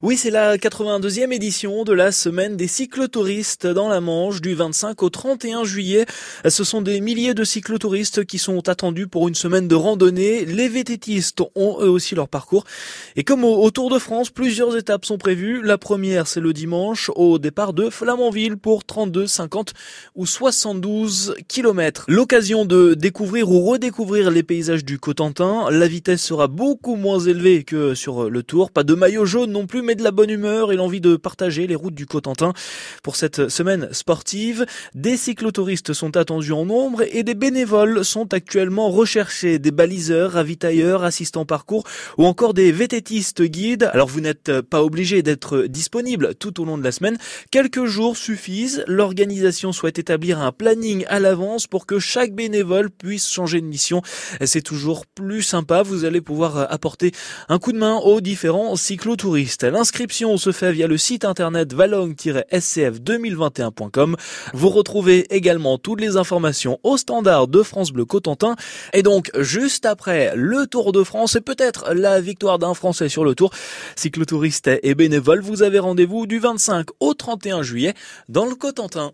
Oui, c'est la 82e édition de la semaine des cyclotouristes dans la Manche du 25 au 31 juillet. Ce sont des milliers de cyclotouristes qui sont attendus pour une semaine de randonnée. Les vététistes ont eux aussi leur parcours. Et comme au, Tour de France, plusieurs étapes sont prévues. La première, c'est le dimanche au départ de Flamanville pour 32, 50 ou 72 kilomètres. L'occasion de découvrir ou redécouvrir les paysages du Cotentin. La vitesse sera beaucoup moins élevée que sur le Tour. Pas de maillot jaune non plus mais de la bonne humeur et l'envie de partager les routes du Cotentin. Pour cette semaine sportive, des cyclotouristes sont attendus en nombre et des bénévoles sont actuellement recherchés, des baliseurs, ravitailleurs, assistants parcours ou encore des vététistes guides. Alors vous n'êtes pas obligé d'être disponible tout au long de la semaine, quelques jours suffisent. L'organisation souhaite établir un planning à l'avance pour que chaque bénévole puisse changer de mission. C'est toujours plus sympa, vous allez pouvoir apporter un coup de main aux différents cyclotouristes. L'inscription se fait via le site internet valong-scf2021.com. Vous retrouvez également toutes les informations au standard de France Bleu Cotentin. Et donc, juste après le Tour de France et peut-être la victoire d'un Français sur le Tour, cyclotouristes et bénévoles, vous avez rendez-vous du 25 au 31 juillet dans le Cotentin.